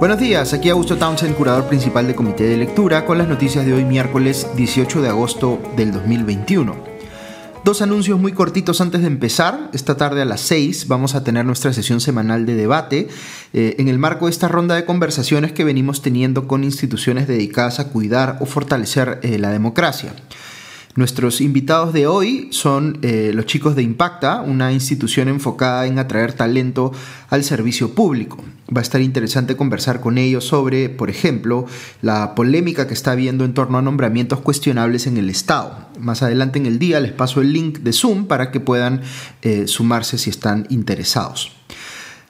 Buenos días, aquí Augusto Townsend, curador principal de Comité de Lectura, con las noticias de hoy miércoles 18 de agosto del 2021. Dos anuncios muy cortitos antes de empezar. Esta tarde a las 6 vamos a tener nuestra sesión semanal de debate eh, en el marco de esta ronda de conversaciones que venimos teniendo con instituciones dedicadas a cuidar o fortalecer eh, la democracia. Nuestros invitados de hoy son eh, los chicos de Impacta, una institución enfocada en atraer talento al servicio público. Va a estar interesante conversar con ellos sobre, por ejemplo, la polémica que está habiendo en torno a nombramientos cuestionables en el Estado. Más adelante en el día les paso el link de Zoom para que puedan eh, sumarse si están interesados.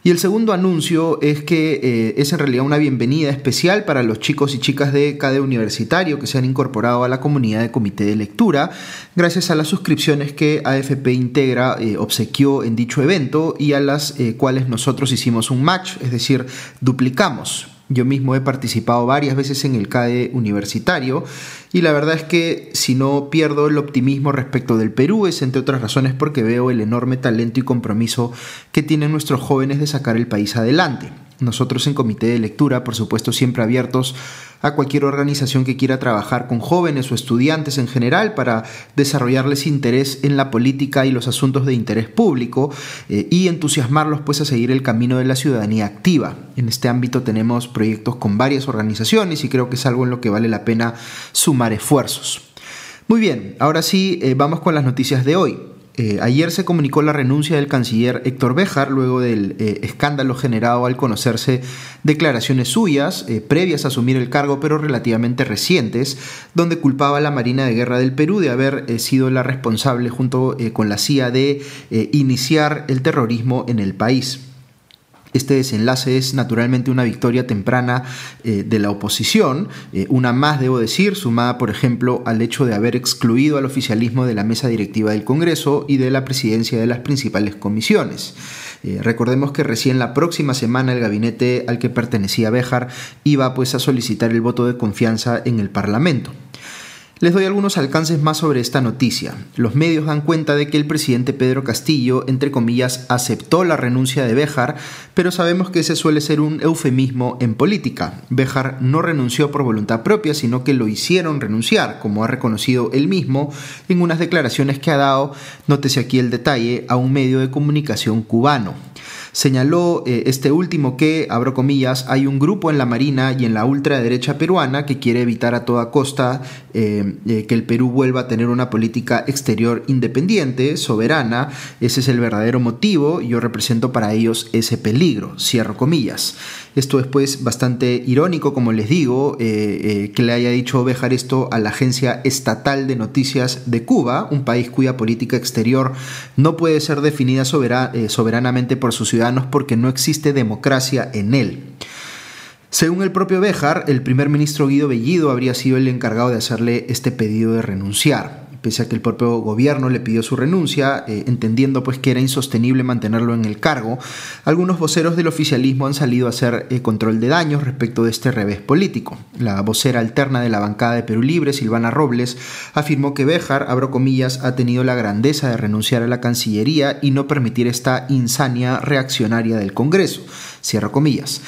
Y el segundo anuncio es que eh, es en realidad una bienvenida especial para los chicos y chicas de CADE Universitario que se han incorporado a la comunidad de comité de lectura gracias a las suscripciones que AFP Integra eh, obsequió en dicho evento y a las eh, cuales nosotros hicimos un match, es decir, duplicamos. Yo mismo he participado varias veces en el CADE universitario y la verdad es que si no pierdo el optimismo respecto del Perú es entre otras razones porque veo el enorme talento y compromiso que tienen nuestros jóvenes de sacar el país adelante. Nosotros en comité de lectura, por supuesto, siempre abiertos a cualquier organización que quiera trabajar con jóvenes o estudiantes en general para desarrollarles interés en la política y los asuntos de interés público eh, y entusiasmarlos pues a seguir el camino de la ciudadanía activa. En este ámbito tenemos proyectos con varias organizaciones y creo que es algo en lo que vale la pena sumar esfuerzos. Muy bien, ahora sí eh, vamos con las noticias de hoy. Eh, ayer se comunicó la renuncia del canciller Héctor Béjar luego del eh, escándalo generado al conocerse declaraciones suyas, eh, previas a asumir el cargo pero relativamente recientes, donde culpaba a la Marina de Guerra del Perú de haber sido la responsable junto con la CIA de iniciar el terrorismo en el país. Este desenlace es naturalmente una victoria temprana eh, de la oposición, eh, una más debo decir, sumada por ejemplo al hecho de haber excluido al oficialismo de la mesa directiva del Congreso y de la presidencia de las principales comisiones. Eh, recordemos que recién la próxima semana el gabinete al que pertenecía Béjar iba pues a solicitar el voto de confianza en el Parlamento. Les doy algunos alcances más sobre esta noticia. Los medios dan cuenta de que el presidente Pedro Castillo, entre comillas, aceptó la renuncia de Béjar, pero sabemos que ese suele ser un eufemismo en política. Béjar no renunció por voluntad propia, sino que lo hicieron renunciar, como ha reconocido él mismo en unas declaraciones que ha dado, nótese aquí el detalle, a un medio de comunicación cubano. Señaló eh, este último que, abro comillas, hay un grupo en la Marina y en la ultraderecha peruana que quiere evitar a toda costa eh, eh, que el Perú vuelva a tener una política exterior independiente, soberana. Ese es el verdadero motivo. Yo represento para ellos ese peligro, cierro comillas. Esto es pues bastante irónico, como les digo, que le haya dicho Bejar esto a la Agencia Estatal de Noticias de Cuba, un país cuya política exterior no puede ser definida soberanamente por su ciudad porque no existe democracia en él. Según el propio Béjar, el primer ministro Guido Bellido habría sido el encargado de hacerle este pedido de renunciar pese a que el propio gobierno le pidió su renuncia, eh, entendiendo pues que era insostenible mantenerlo en el cargo, algunos voceros del oficialismo han salido a hacer eh, control de daños respecto de este revés político. La vocera alterna de la bancada de Perú Libre, Silvana Robles, afirmó que Béjar, abro comillas, ha tenido la grandeza de renunciar a la Cancillería y no permitir esta insania reaccionaria del Congreso, cierro comillas.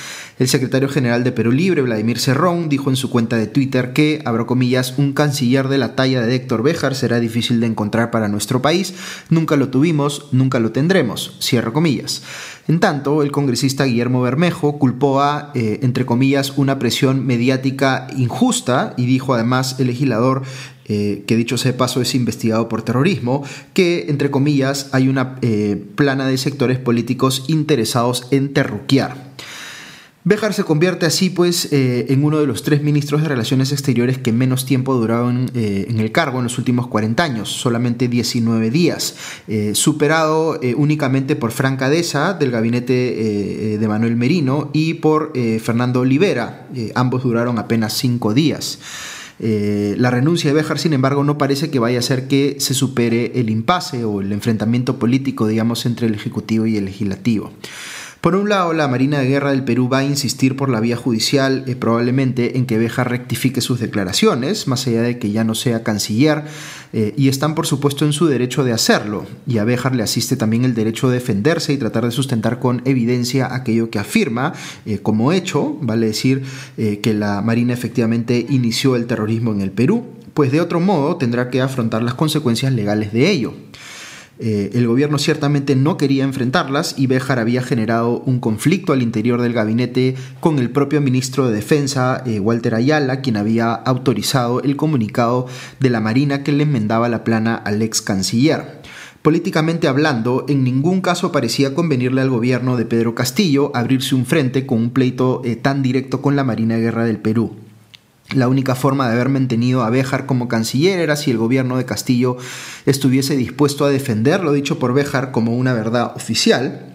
El secretario general de Perú Libre, Vladimir Cerrón, dijo en su cuenta de Twitter que, abro comillas, un canciller de la talla de Héctor Béjar será difícil de encontrar para nuestro país, nunca lo tuvimos, nunca lo tendremos, cierro comillas. En tanto, el congresista Guillermo Bermejo culpó a, eh, entre comillas, una presión mediática injusta y dijo además el legislador eh, que dicho sea paso es investigado por terrorismo, que, entre comillas, hay una eh, plana de sectores políticos interesados en terruquear. Béjar se convierte así pues eh, en uno de los tres ministros de Relaciones Exteriores que menos tiempo duraron eh, en el cargo en los últimos 40 años, solamente 19 días, eh, superado únicamente por Fran Cadesa del gabinete de Manuel Merino y por Fernando Olivera, ambos duraron apenas 5 días. la renuncia de Béjar, sin embargo, no parece que vaya a hacer que se supere el impasse o el enfrentamiento político, digamos, entre el Ejecutivo y el Legislativo. Por un lado, la Marina de Guerra del Perú va a insistir por la vía judicial eh, probablemente en que Béjar rectifique sus declaraciones, más allá de que ya no sea canciller, eh, y están por supuesto en su derecho de hacerlo, y a Béjar le asiste también el derecho de defenderse y tratar de sustentar con evidencia aquello que afirma eh, como hecho, vale decir que la Marina efectivamente inició el terrorismo en el Perú, pues de otro modo tendrá que afrontar las consecuencias legales de ello. Eh, el gobierno ciertamente no quería enfrentarlas y Béjar había generado un conflicto al interior del gabinete con el propio ministro de Defensa, eh, Walter Ayala, quien había autorizado el comunicado de la Marina que le enmendaba la plana al ex canciller. Políticamente hablando, en ningún caso parecía convenirle al gobierno de Pedro Castillo abrirse un frente con un pleito eh, tan directo con la Marina de Guerra del Perú. La única forma de haber mantenido a Béjar como canciller era si el gobierno de Castillo estuviese dispuesto a defender lo dicho por Béjar como una verdad oficial,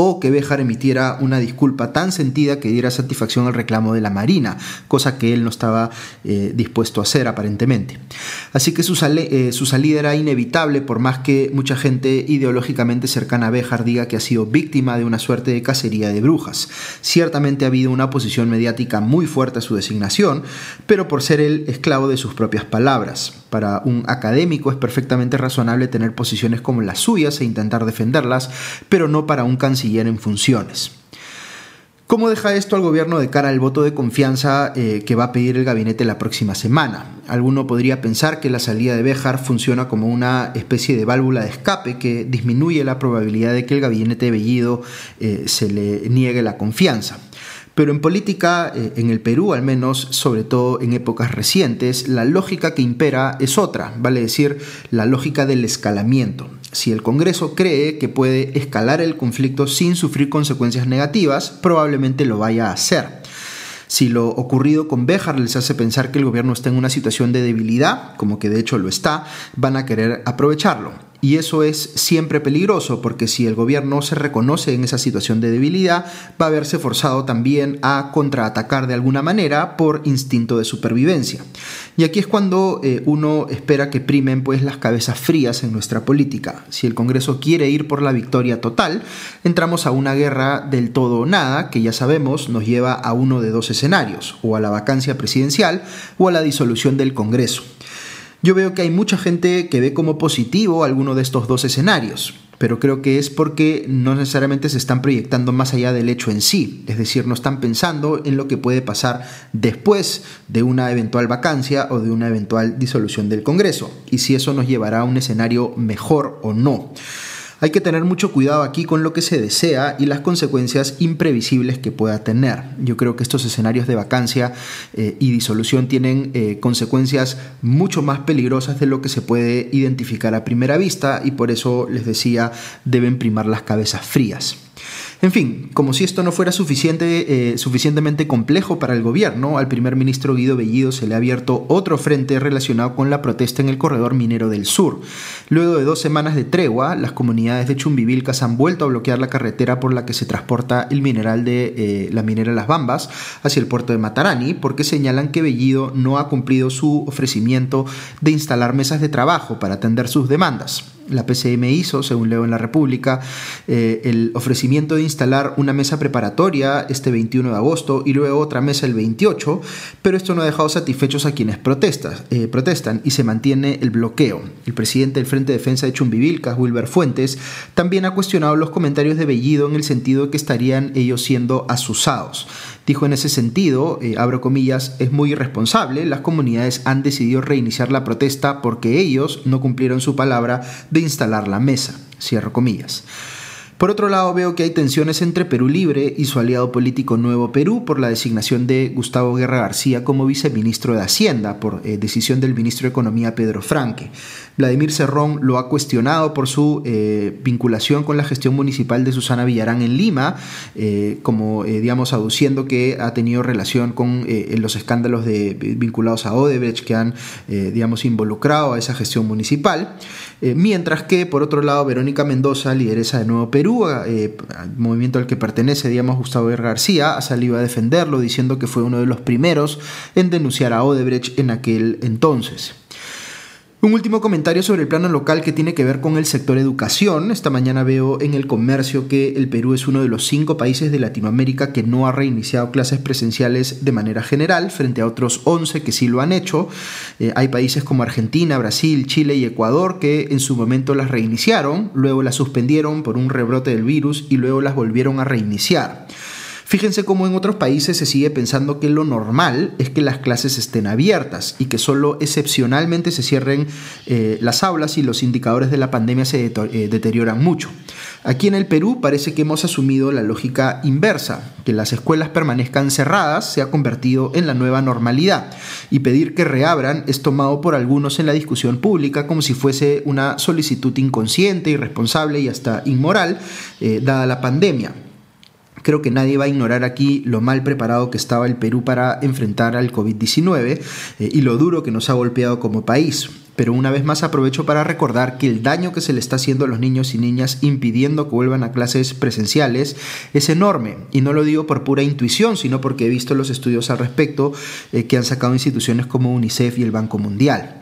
o que Béjar emitiera una disculpa tan sentida que diera satisfacción al reclamo de la Marina, cosa que él no estaba eh, dispuesto a hacer aparentemente. Así que su, eh, su, salida era inevitable por más que mucha gente ideológicamente cercana a Béjar diga que ha sido víctima de una suerte de cacería de brujas. Ciertamente ha habido una posición mediática muy fuerte a su designación, pero por ser el esclavo de sus propias palabras. Para un académico es perfectamente razonable tener posiciones como las suyas e intentar defenderlas, pero no para un canciller en funciones. ¿Cómo deja esto al gobierno de cara al voto de confianza eh, que va a pedir el gabinete la próxima semana? Alguno podría pensar que la salida de Béjar funciona como una especie de válvula de escape que disminuye la probabilidad de que el gabinete Bellido eh, se le niegue la confianza. Pero en política, eh, en el Perú al menos, sobre todo en épocas recientes, la lógica que impera es otra, vale decir, la lógica del escalamiento. Si el Congreso cree que puede escalar el conflicto sin sufrir consecuencias negativas, probablemente lo vaya a hacer. Si lo ocurrido con Béjar les hace pensar que el gobierno está en una situación de debilidad, como que de hecho lo está, van a querer aprovecharlo. Y eso es siempre peligroso porque si el gobierno se reconoce en esa situación de debilidad, va a verse forzado también a contraatacar de alguna manera por instinto de supervivencia. Y aquí es cuando eh, uno espera que primen pues las cabezas frías en nuestra política. Si el Congreso quiere ir por la victoria total, entramos a una guerra del todo o nada que ya sabemos nos lleva a uno de dos escenarios, o a la vacancia presidencial o a la disolución del Congreso. Yo veo que hay mucha gente que ve como positivo alguno de estos dos escenarios, pero creo que es porque no necesariamente se están proyectando más allá del hecho en sí, es decir, no están pensando en lo que puede pasar después de una eventual vacancia o de una eventual disolución del Congreso, y si eso nos llevará a un escenario mejor o no. Hay que tener mucho cuidado aquí con lo que se desea y las consecuencias imprevisibles que pueda tener. Yo creo que estos escenarios de vacancia eh, y disolución tienen eh, consecuencias mucho más peligrosas de lo que se puede identificar a primera vista y por eso les decía deben primar las cabezas frías. En fin, como si esto no fuera suficiente, eh, suficientemente complejo para el gobierno, al primer ministro Guido Bellido se le ha abierto otro frente relacionado con la protesta en el corredor minero del sur. Luego de dos semanas de tregua, las comunidades de Chumbivilcas han vuelto a bloquear la carretera por la que se transporta el mineral de eh, la minera Las Bambas hacia el puerto de Matarani, porque señalan que Bellido no ha cumplido su ofrecimiento de instalar mesas de trabajo para atender sus demandas la PCM hizo, según leo en la República, eh, el ofrecimiento de instalar una mesa preparatoria este 21 de agosto y luego otra mesa el 28, pero esto no ha dejado satisfechos a quienes eh, protestan y se mantiene el bloqueo. El presidente del Frente de Defensa de Chumbivilcas, Wilber Fuentes, también ha cuestionado los comentarios de Bellido en el sentido de que estarían ellos siendo asusados. Dijo en ese sentido, eh, abro comillas, es muy irresponsable, las comunidades han decidido reiniciar la protesta porque ellos no cumplieron su palabra de instalar la mesa, cierro comillas. Por otro lado, veo que hay tensiones entre Perú Libre y su aliado político Nuevo Perú por la designación de Gustavo Guerra García como viceministro de Hacienda, por eh, decisión del ministro de Economía Pedro Franque. Vladimir Cerrón lo ha cuestionado por su eh, vinculación con la gestión municipal de Susana Villarán en Lima, eh, como, digamos, aduciendo que ha tenido relación con los escándalos vinculados a Odebrecht que han, digamos, involucrado a esa gestión municipal. mientras que, por otro lado, Verónica Mendoza, lideresa de Nuevo Perú, eh, movimiento al que pertenece, digamos, Gustavo García, ha salido a defenderlo diciendo que fue uno de los primeros en denunciar a Odebrecht en aquel entonces. Un último comentario sobre el plano local que tiene que ver con el sector educación. Esta mañana veo en el comercio que el Perú es uno de los cinco países de Latinoamérica que no ha reiniciado clases presenciales de manera general, frente a otros 11 que sí lo han hecho. Eh, hay países como Argentina, Brasil, Chile y Ecuador que en su momento las reiniciaron, luego las suspendieron por un rebrote del virus y luego las volvieron a reiniciar. Fíjense cómo en otros países se sigue pensando que lo normal es que las clases estén abiertas y que solo excepcionalmente se cierren eh, las aulas y los indicadores de la pandemia se eh, deterioran mucho. Aquí en el Perú parece que hemos asumido la lógica inversa, que las escuelas permanezcan cerradas se ha convertido en la nueva normalidad y pedir que reabran es tomado por algunos en la discusión pública como si fuese una solicitud inconsciente, irresponsable y hasta inmoral, eh, dada la pandemia. Creo que nadie va a ignorar aquí lo mal preparado que estaba el Perú para enfrentar al COVID-19 eh, y lo duro que nos ha golpeado como país. Pero una vez más aprovecho para recordar que el daño que se le está haciendo a los niños y niñas impidiendo que vuelvan a clases presenciales es enorme. Y no lo digo por pura intuición, sino porque he visto los estudios al respecto eh, que han sacado instituciones como UNICEF y el Banco Mundial.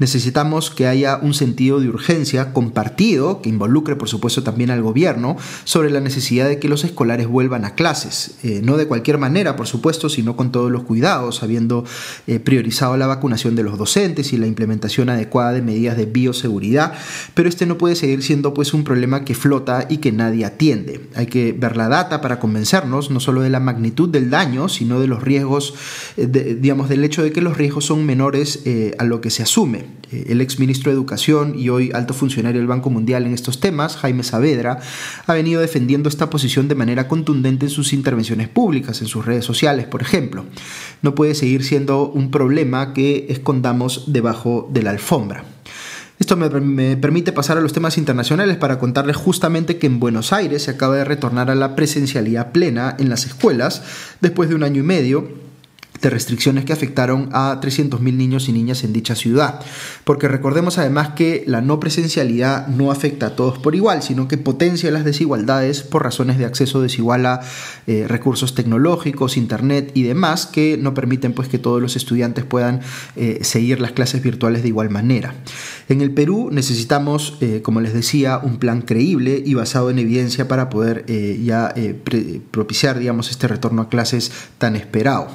Necesitamos que haya un sentido de urgencia compartido, que involucre por supuesto también al gobierno, sobre la necesidad de que los escolares vuelvan a clases. Eh, no de cualquier manera, por supuesto, sino con todos los cuidados, habiendo eh, priorizado la vacunación de los docentes y la implementación adecuada de medidas de bioseguridad, pero este no puede seguir siendo pues un problema que flota y que nadie atiende. Hay que ver la data para convencernos no solo de la magnitud del daño, sino de los riesgos, eh, digamos, del hecho de que los riesgos son menores a lo que se asume. El ex ministro de Educación y hoy alto funcionario del Banco Mundial en estos temas, Jaime Saavedra, ha venido defendiendo esta posición de manera contundente en sus intervenciones públicas, en sus redes sociales, por ejemplo. No puede seguir siendo un problema que escondamos debajo de la alfombra. Esto me, me, permite pasar a los temas internacionales para contarles justamente que en Buenos Aires se acaba de retornar a la presencialidad plena en las escuelas después de un año y medio de restricciones que afectaron a 300.000 niños y niñas en dicha ciudad. Porque recordemos además que la no presencialidad no afecta a todos por igual, sino que potencia las desigualdades por razones de acceso desigual a eh, recursos tecnológicos, internet y demás que no permiten pues que todos los estudiantes puedan eh, seguir las clases virtuales de igual manera. En el Perú necesitamos, eh, como les decía, un plan creíble y basado en evidencia para poder ya propiciar, digamos, este retorno a clases tan esperado.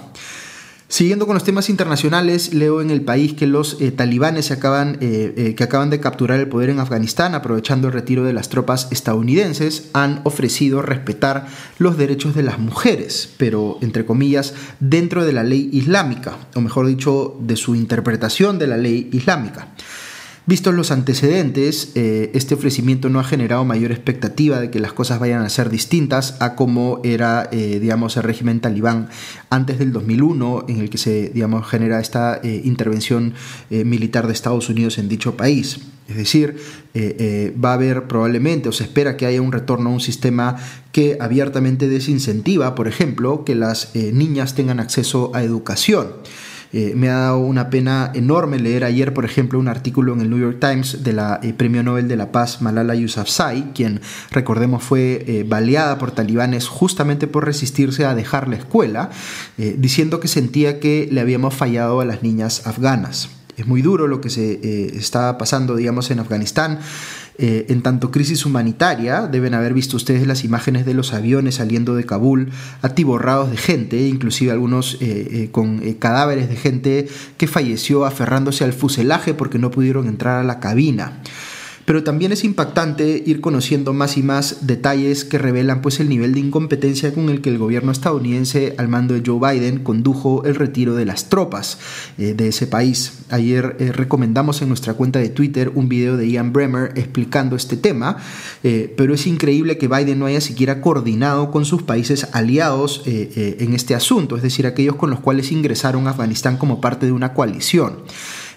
Siguiendo con los temas internacionales, leo en el país que los eh, talibanes eh, eh, que acaban de capturar el poder en Afganistán, aprovechando el retiro de las tropas estadounidenses, han ofrecido respetar los derechos de las mujeres, pero entre comillas, dentro de la ley islámica, o mejor dicho, de su interpretación de la ley islámica. Vistos los antecedentes, eh, este ofrecimiento no ha generado mayor expectativa de que las cosas vayan a ser distintas a como era, eh, digamos, el régimen talibán antes del 2001, en el que se, digamos, genera esta eh, intervención militar de Estados Unidos en dicho país. Es decir, va a haber probablemente, o se espera que haya un retorno a un sistema que abiertamente desincentiva, por ejemplo, que las niñas tengan acceso a educación. Eh, me ha dado una pena enorme leer ayer, por ejemplo, un artículo en el New York Times de la eh, Premio Nobel de la Paz Malala Yousafzai, quien, recordemos, fue eh, baleada por talibanes justamente por resistirse a dejar la escuela, diciendo que sentía que le habíamos fallado a las niñas afganas. Es muy duro lo que se está pasando, digamos, en Afganistán. Eh, en tanto crisis humanitaria, deben haber visto ustedes las imágenes de los aviones saliendo de Kabul atiborrados de gente, inclusive algunos eh, eh, con cadáveres de gente que falleció aferrándose al fuselaje porque no pudieron entrar a la cabina pero también es impactante ir conociendo más y más detalles que revelan pues el nivel de incompetencia con el que el gobierno estadounidense al mando de Joe Biden condujo el retiro de las tropas eh, de ese país. Ayer eh, recomendamos en nuestra cuenta de Twitter un video de Ian Bremer explicando este tema, eh, pero es increíble que Biden no haya siquiera coordinado con sus países aliados en este asunto, es decir, aquellos con los cuales ingresaron a Afganistán como parte de una coalición.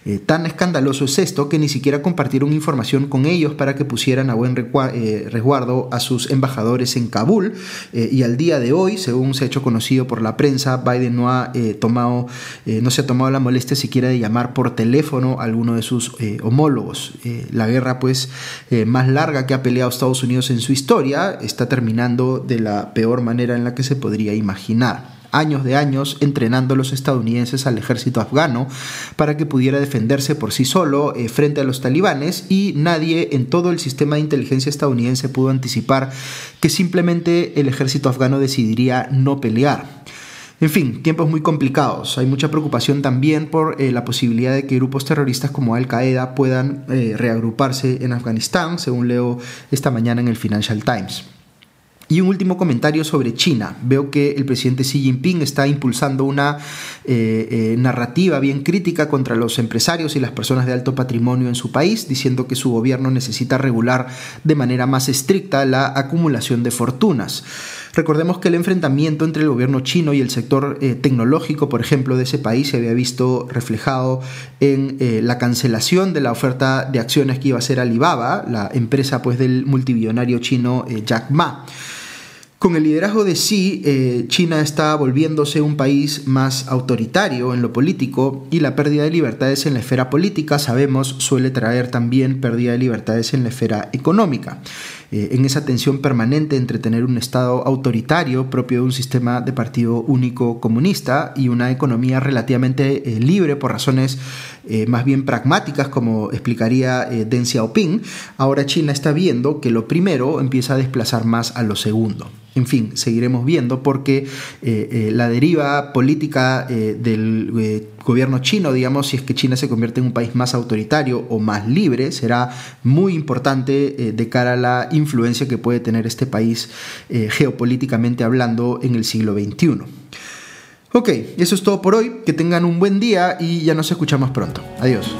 Eh, tan escandaloso es esto que ni siquiera compartieron información con ellos para que pusieran a buen eh, resguardo a sus embajadores en Kabul. Eh, y al día de hoy, según se ha hecho conocido por la prensa, Biden no, ha, tomado, no se ha tomado la molestia siquiera de llamar por teléfono a alguno de sus homólogos. la guerra pues más larga que ha peleado Estados Unidos en su historia está terminando de la peor manera en la que se podría imaginar. Años de años entrenando a los estadounidenses al ejército afgano para que pudiera defenderse por sí solo eh, frente a los talibanes y nadie en todo el sistema de inteligencia estadounidense pudo anticipar que simplemente el ejército afgano decidiría no pelear. En fin, tiempos muy complicados. Hay mucha preocupación también por eh, la posibilidad de que grupos terroristas como Al Qaeda puedan eh, reagruparse en Afganistán, según leo esta mañana en el Financial Times. Y un último comentario sobre China. Veo que el presidente Xi Jinping está impulsando una eh, eh, narrativa bien crítica contra los empresarios y las personas de alto patrimonio en su país, diciendo que su gobierno necesita regular de manera más estricta la acumulación de fortunas. Recordemos que el enfrentamiento entre el gobierno chino y el sector eh, tecnológico, por ejemplo, de ese país se había visto reflejado en la cancelación de la oferta de acciones que iba a ser Alibaba, la empresa pues, del multimillonario chino Jack Ma. Con el liderazgo de Xi, eh, China está volviéndose un país más autoritario en lo político y la pérdida de libertades en la esfera política, sabemos, suele traer también pérdida de libertades en la esfera económica. Eh, en esa tensión permanente entre tener un Estado autoritario propio de un sistema de partido único comunista y una economía relativamente eh, libre por razones más bien pragmáticas, como explicaría Deng Xiaoping, ahora China está viendo que lo primero empieza a desplazar más a lo segundo. En fin, seguiremos viendo porque eh, eh, la deriva política eh, del gobierno chino, digamos, si es que China se convierte en un país más autoritario o más libre, será muy importante de cara a la influencia que puede tener este país geopolíticamente hablando en el siglo XXI. Ok, eso es todo por hoy, que tengan un buen día y ya nos escuchamos pronto. Adiós.